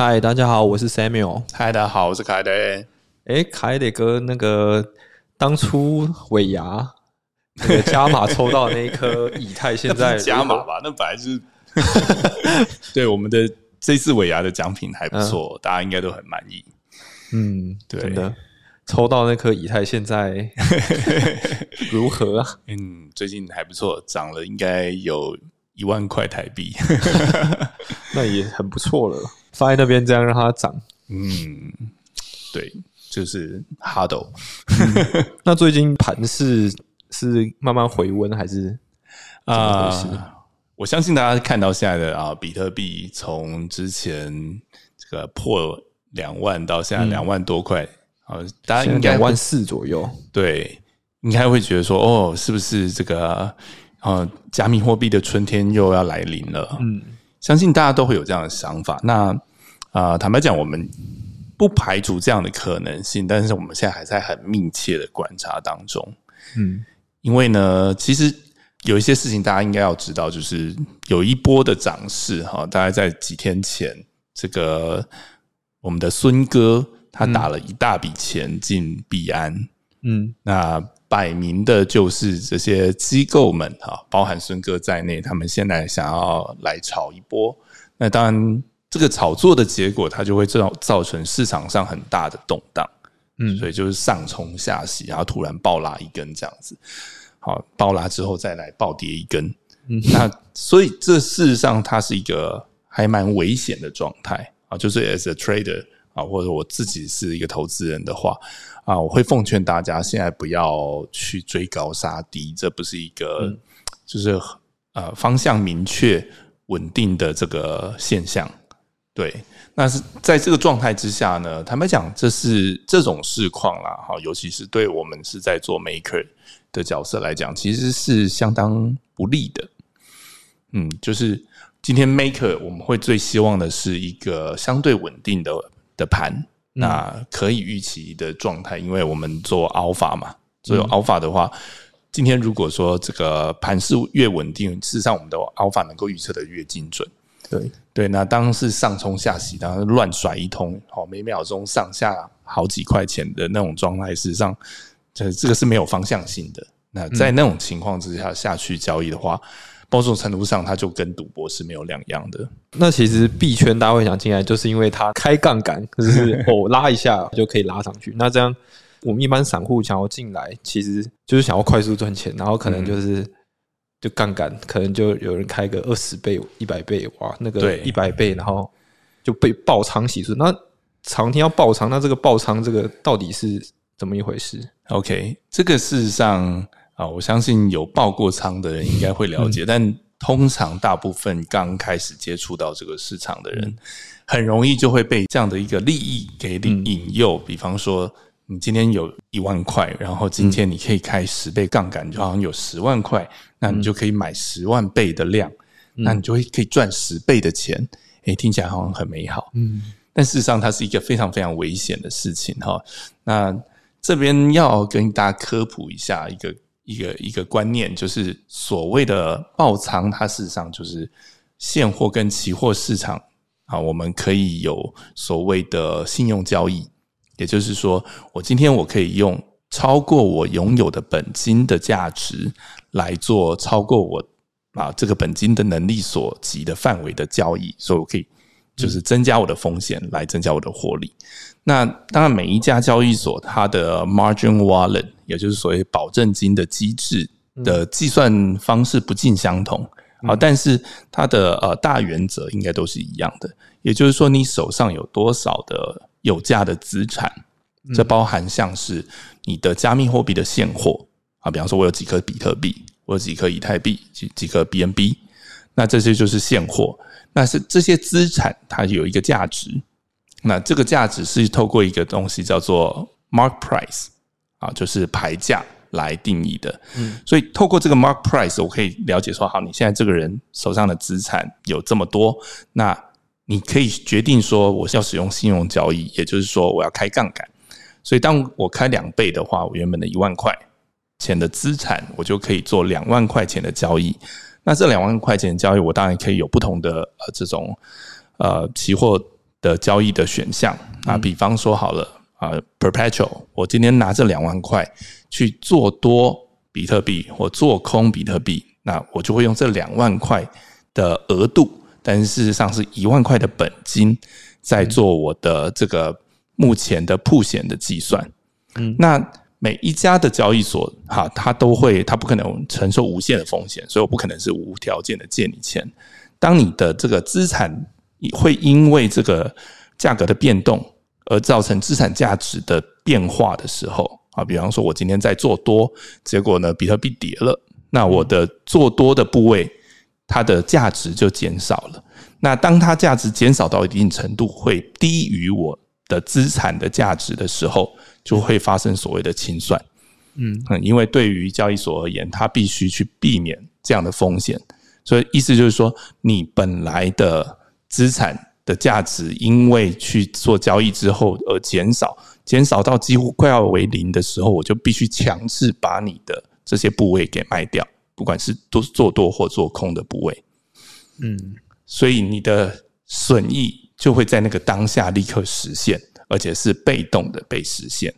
嗨，大家好，我是 Samuel。嗨，大家好，我是凯德。哎，凯德哥，那个当初尾牙那个加码抽到那一颗以太，现在 加码吧？那本来是 对我们的这次尾牙的奖品还不错，大家应该都很满意。嗯，对的抽到那颗以太，现在 如何啊？嗯，最近还不错，涨了应该有一万块台币，那也很不错了。放在那边这样让它涨，嗯，对，就是 hard。那最近盘是是慢慢回温还是啊？我相信大家看到现在的啊，比特币从之前这个破两万到现在两万多块啊，大家应该两万四左右，对，应该会觉得说哦，是不是这个啊，加密货币的春天又要来临了？嗯。相信大家都会有这样的想法。那啊，坦白讲，我们不排除这样的可能性，但是我们现在还在很密切的观察当中。嗯，因为呢，其实有一些事情大家应该要知道，就是有一波的涨势哈，大概在几天前，这个我们的孙哥他打了一大笔钱进币安。嗯，那。摆明的就是这些机构们哈，包含孙哥在内，他们现在想要来炒一波。那当然，这个炒作的结果，它就会造造成市场上很大的动荡。嗯，所以就是上冲下洗，然后突然暴拉一根这样子。好，暴拉之后再来暴跌一根。嗯，那所以这事实上它是一个还蛮危险的状态啊。就是 as a trader 啊，或者我自己是一个投资人的话。啊，我会奉劝大家，现在不要去追高杀低，这不是一个就是呃方向明确、稳定的这个现象。对，那是在这个状态之下呢，坦白讲，这是这种市况啦，哈，尤其是对我们是在做 maker 的角色来讲，其实是相当不利的。嗯，就是今天 maker 我们会最希望的是一个相对稳定的的盘。那可以预期的状态，因为我们做 alpha 嘛，所以 alpha 的话，今天如果说这个盘势越稳定，事实上我们的 alpha 能够预测的越精准。对对，那当是上冲下洗，当然乱甩一通，好每秒钟上下好几块钱的那种状态，事实上这这个是没有方向性的。那在那种情况之下下去交易的话。某种程度上，它就跟赌博是没有两样的。那其实币圈大家会想进来，就是因为它开杠杆，就是哦拉一下就可以拉上去。那这样我们一般散户想要进来，其实就是想要快速赚钱，然后可能就是就杠杆，可能就有人开个二十倍、一百倍，哇，那个一百倍，然后就被爆仓洗出。那长天要爆仓，那这个爆仓这个到底是怎么一回事？OK，这个事实上。啊，我相信有爆过仓的人应该会了解，但通常大部分刚开始接触到这个市场的人，很容易就会被这样的一个利益给引引诱。比方说，你今天有一万块，然后今天你可以开十倍杠杆，就好像有十万块，那你就可以买十万倍的量，那你就会可以赚十倍的钱。诶，听起来好像很美好，嗯，但事实上它是一个非常非常危险的事情哈。那这边要跟大家科普一下一个。一个一个观念就是所谓的爆仓，它事实上就是现货跟期货市场啊，我们可以有所谓的信用交易，也就是说，我今天我可以用超过我拥有的本金的价值来做超过我啊这个本金的能力所及的范围的交易，所以我可以就是增加我的风险来增加我的获利。那当然，每一家交易所它的 margin wallet，也就是所谓保证金的机制的计算方式不尽相同啊，但是它的呃大原则应该都是一样的。也就是说，你手上有多少的有价的资产，这包含像是你的加密货币的现货啊，比方说我有几颗比特币，我有几颗以太币，几几颗 BNB，那这些就是现货。那是这些资产它有一个价值。那这个价值是透过一个东西叫做 mark price 啊，就是牌价来定义的。嗯，所以透过这个 mark price，我可以了解说，好，你现在这个人手上的资产有这么多，那你可以决定说，我是要使用信用交易，也就是说，我要开杠杆。所以，当我开两倍的话，我原本的一万块钱的资产，我就可以做两万块钱的交易。那这两万块钱交易，我当然可以有不同的呃这种呃期货。的交易的选项啊，比方说好了啊，perpetual，我今天拿这两万块去做多比特币或做空比特币，那我就会用这两万块的额度，但是事实上是一万块的本金，在做我的这个目前的铺险的计算。嗯，那每一家的交易所哈，它都会，它不可能承受无限的风险，所以我不可能是无条件的借你钱。当你的这个资产会因为这个价格的变动而造成资产价值的变化的时候啊，比方说我今天在做多，结果呢比特币跌了，那我的做多的部位它的价值就减少了。那当它价值减少到一定程度，会低于我的资产的价值的时候，就会发生所谓的清算。嗯，因为对于交易所而言，它必须去避免这样的风险。所以意思就是说，你本来的资产的价值，因为去做交易之后而减少，减少到几乎快要为零的时候，我就必须强制把你的这些部位给卖掉，不管是都做多或做空的部位。嗯，所以你的损益就会在那个当下立刻实现，而且是被动的被实现。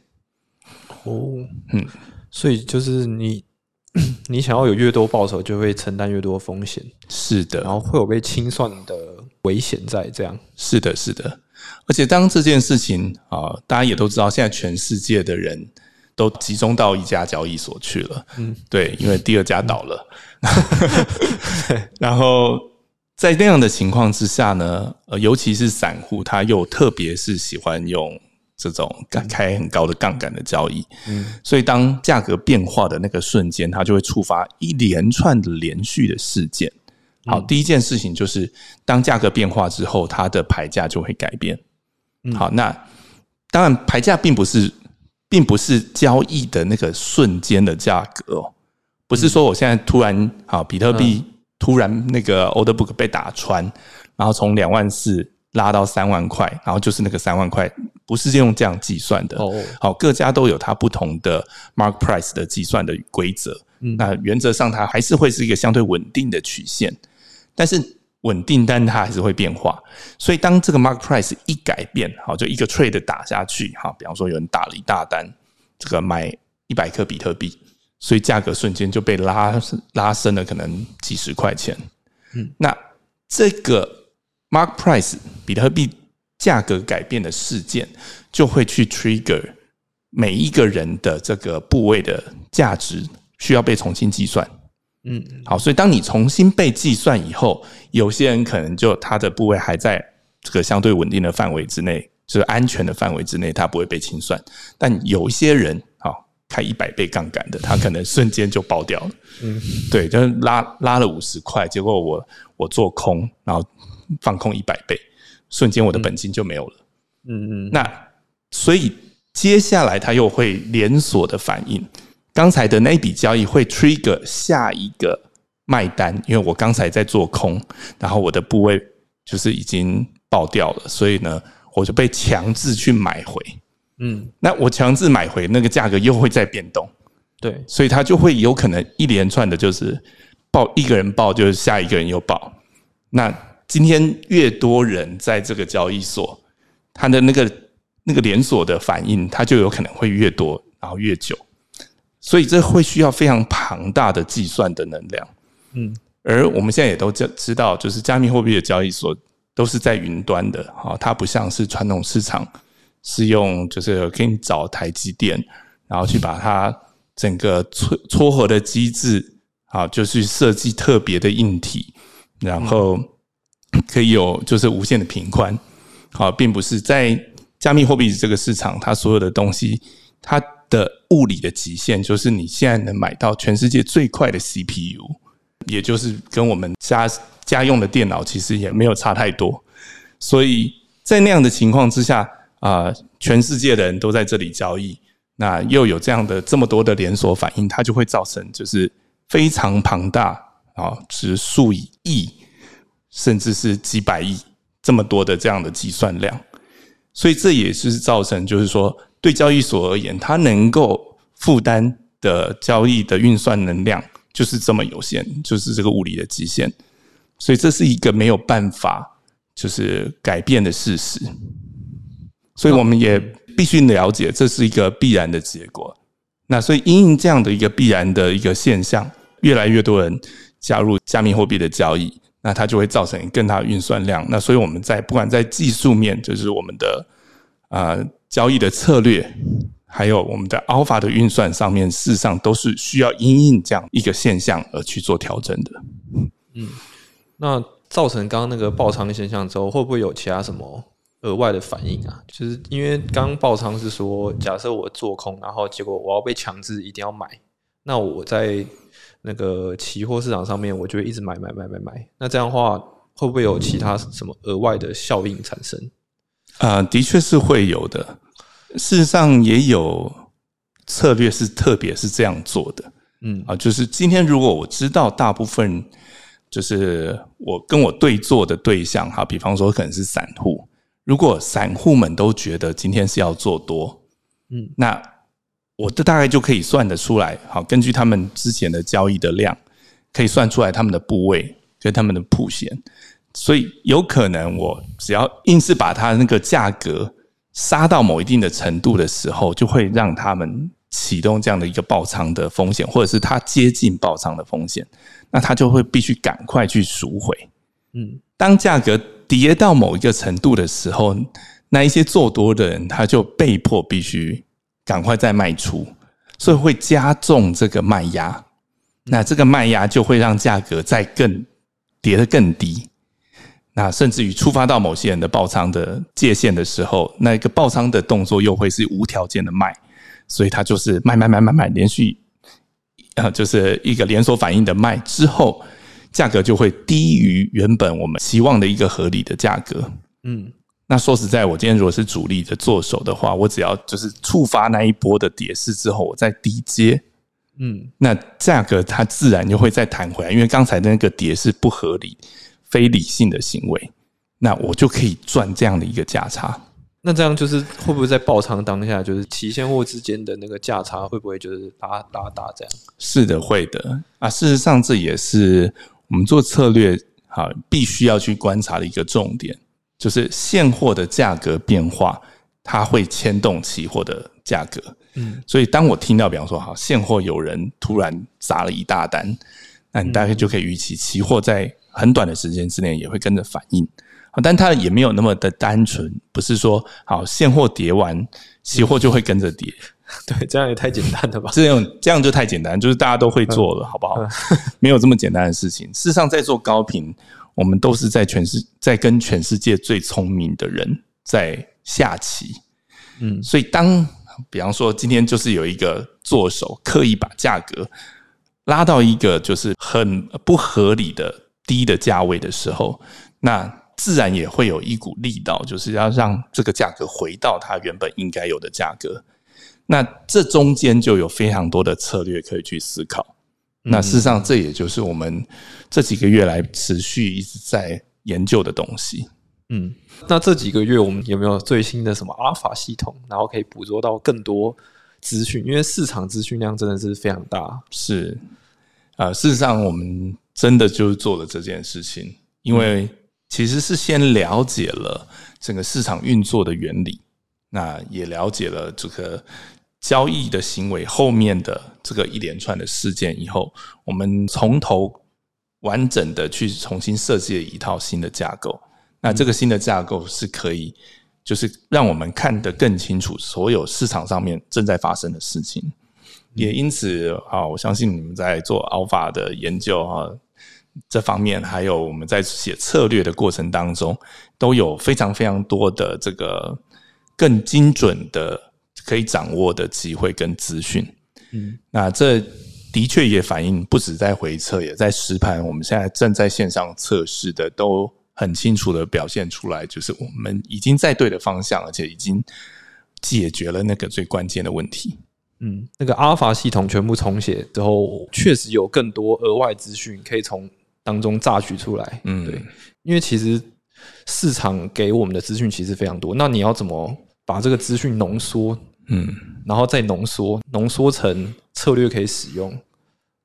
哦，嗯，所以就是你。你想要有越多报酬，就会承担越多风险。是的，然后会有被清算的危险在。这样是的，是的。而且当这件事情啊，大家也都知道，现在全世界的人都集中到一家交易所去了。嗯，对，因为第二家倒了。然后在那样的情况之下呢，呃，尤其是散户，他又特别是喜欢用。这种开很高的杠杆的交易，嗯，所以当价格变化的那个瞬间，它就会触发一连串的连续的事件。好，第一件事情就是当价格变化之后，它的牌价就会改变。好，那当然牌价并不是并不是交易的那个瞬间的价格哦，不是说我现在突然好比特币突然那个 order book 被打穿，然后从两万四。拉到三万块，然后就是那个三万块，不是用这样计算的。哦，好，各家都有它不同的 mark price 的计算的规则。嗯，那原则上它还是会是一个相对稳定的曲线，但是稳定，但它还是会变化。所以当这个 mark price 一改变，好，就一个 trade 打下去，哈，比方说有人打了一大单，这个买一百颗比特币，所以价格瞬间就被拉拉升了，可能几十块钱。嗯，那这个。Mark price 比特币价格改变的事件，就会去 trigger 每一个人的这个部位的价值需要被重新计算。嗯，好，所以当你重新被计算以后，有些人可能就他的部位还在这个相对稳定的范围之内，就是安全的范围之内，他不会被清算。但有一些人，好开一百倍杠杆的，他可能瞬间就爆掉了。嗯，对，就是拉拉了五十块，结果我我做空，然后。放空一百倍，瞬间我的本金就没有了。嗯嗯，那所以接下来它又会连锁的反应，刚才的那笔交易会 trigger 下一个卖单，因为我刚才在做空，然后我的部位就是已经爆掉了，所以呢，我就被强制去买回。嗯，那我强制买回那个价格又会再变动，对，所以它就会有可能一连串的，就是报一个人报，就是下一个人又报，那。今天越多人在这个交易所，它的那个那个连锁的反应，它就有可能会越多，然后越久，所以这会需要非常庞大的计算的能量。嗯，而我们现在也都知知道，就是加密货币的交易所都是在云端的，哈，它不像是传统市场是用就是给你找台积电，然后去把它整个撮撮合的机制，啊，就去设计特别的硬体，然后。可以有就是无限的频宽，好，并不是在加密货币这个市场，它所有的东西，它的物理的极限就是你现在能买到全世界最快的 CPU，也就是跟我们家家用的电脑其实也没有差太多。所以在那样的情况之下啊，全世界的人都在这里交易，那又有这样的这么多的连锁反应，它就会造成就是非常庞大啊，是数以亿。甚至是几百亿这么多的这样的计算量，所以这也是造成，就是说对交易所而言，它能够负担的交易的运算能量就是这么有限，就是这个物理的极限。所以这是一个没有办法，就是改变的事实，所以我们也必须了解这是一个必然的结果。那所以因应这样的一个必然的一个现象，越来越多人加入加密货币的交易，那它就会造成更大的运算量。那所以我们在不管在技术面，就是我们的啊交易的策略，还有我们的 Alpha 的运算上面，事实上都是需要因应这样一个现象而去做调整的。嗯，那造成刚刚那个爆仓的现象之后，会不会有其他什么？额外的反应啊，就是因为刚刚爆仓是说，假设我做空，然后结果我要被强制一定要买，那我在那个期货市场上面，我就会一直买买买买买。那这样的话，会不会有其他什么额外的效应产生？啊，的确是会有的。事实上，也有策略是特别是这样做的。嗯啊，就是今天如果我知道大部分就是我跟我对坐的对象，哈，比方说可能是散户。如果散户们都觉得今天是要做多，嗯，那我的大概就可以算得出来。好，根据他们之前的交易的量，可以算出来他们的部位跟他们的铺线，所以有可能我只要硬是把它那个价格杀到某一定的程度的时候，就会让他们启动这样的一个爆仓的风险，或者是它接近爆仓的风险，那他就会必须赶快去赎回。嗯，当价格。跌到某一个程度的时候，那一些做多的人他就被迫必须赶快再卖出，所以会加重这个卖压。那这个卖压就会让价格再更跌得更低。那甚至于触发到某些人的爆仓的界限的时候，那一个爆仓的动作又会是无条件的卖，所以它就是卖卖卖卖卖，连续啊，就是一个连锁反应的卖之后。价格就会低于原本我们期望的一个合理的价格。嗯，那说实在，我今天如果是主力的做手的话，我只要就是触发那一波的跌势之后，我再低接，嗯，那价格它自然就会再弹回来，因为刚才那个跌是不合理、非理性的行为，那我就可以赚这样的一个价差。那这样就是会不会在爆仓当下，就是期现货之间的那个价差会不会就是拉拉大这样？是的，会的啊。事实上，这也是。我们做策略，哈，必须要去观察的一个重点，就是现货的价格变化，它会牵动期货的价格。嗯，所以当我听到，比方说，好，现货有人突然砸了一大单，那你大概就可以预期，期货在很短的时间之内也会跟着反应。啊，但它也没有那么的单纯，不是说，好，现货跌完，期货就会跟着跌。对，这样也太简单了吧？这样这样就太简单，就是大家都会做了，好不好？没有这么简单的事情。事实上，在做高频，我们都是在全世在跟全世界最聪明的人在下棋。嗯，所以当比方说今天就是有一个做手刻意把价格拉到一个就是很不合理的低的价位的时候，那自然也会有一股力道，就是要让这个价格回到它原本应该有的价格。那这中间就有非常多的策略可以去思考。那事实上，这也就是我们这几个月来持续一直在研究的东西。嗯，那这几个月我们有没有最新的什么阿尔法系统，然后可以捕捉到更多资讯？因为市场资讯量真的是非常大。是啊，事实上我们真的就是做了这件事情，因为其实是先了解了整个市场运作的原理，那也了解了这个。交易的行为后面的这个一连串的事件以后，我们从头完整的去重新设计了一套新的架构。那这个新的架构是可以，就是让我们看得更清楚所有市场上面正在发生的事情。也因此啊，我相信你们在做 Alpha 的研究啊这方面，还有我们在写策略的过程当中，都有非常非常多的这个更精准的。可以掌握的机会跟资讯，嗯，那这的确也反映不止在回测，也在实盘。我们现在正在线上测试的，都很清楚的表现出来，就是我们已经在对的方向，而且已经解决了那个最关键的问题。嗯，那个阿尔法系统全部重写之后，确实有更多额外资讯可以从当中榨取出来。嗯，对，因为其实市场给我们的资讯其实非常多，那你要怎么把这个资讯浓缩？嗯，然后再浓缩，浓缩成策略可以使用。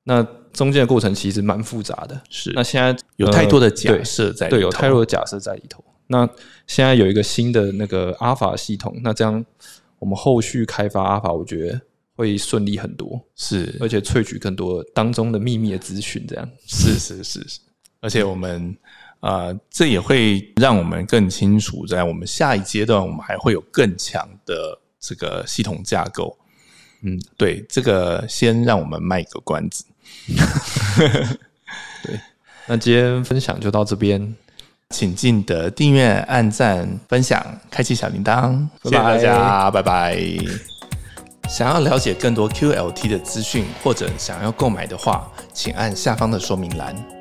那中间的过程其实蛮复杂的。是，那现在有太多的假设在，对，有太多的假设在里头。那现在有一个新的那个阿法系统，那这样我们后续开发阿法，我觉得会顺利很多，是，而且萃取更多当中的秘密的资讯，这样。是是是是，而且我们呃，这也会让我们更清楚，在我们下一阶段，我们还会有更强的这个系统架构。嗯，对，这个先让我们卖个关子。对，那今天分享就到这边，请记得订阅、按赞、分享、开启小铃铛，谢谢大家，拜拜。想要了解更多 QLT 的资讯，或者想要购买的话，请按下方的说明栏。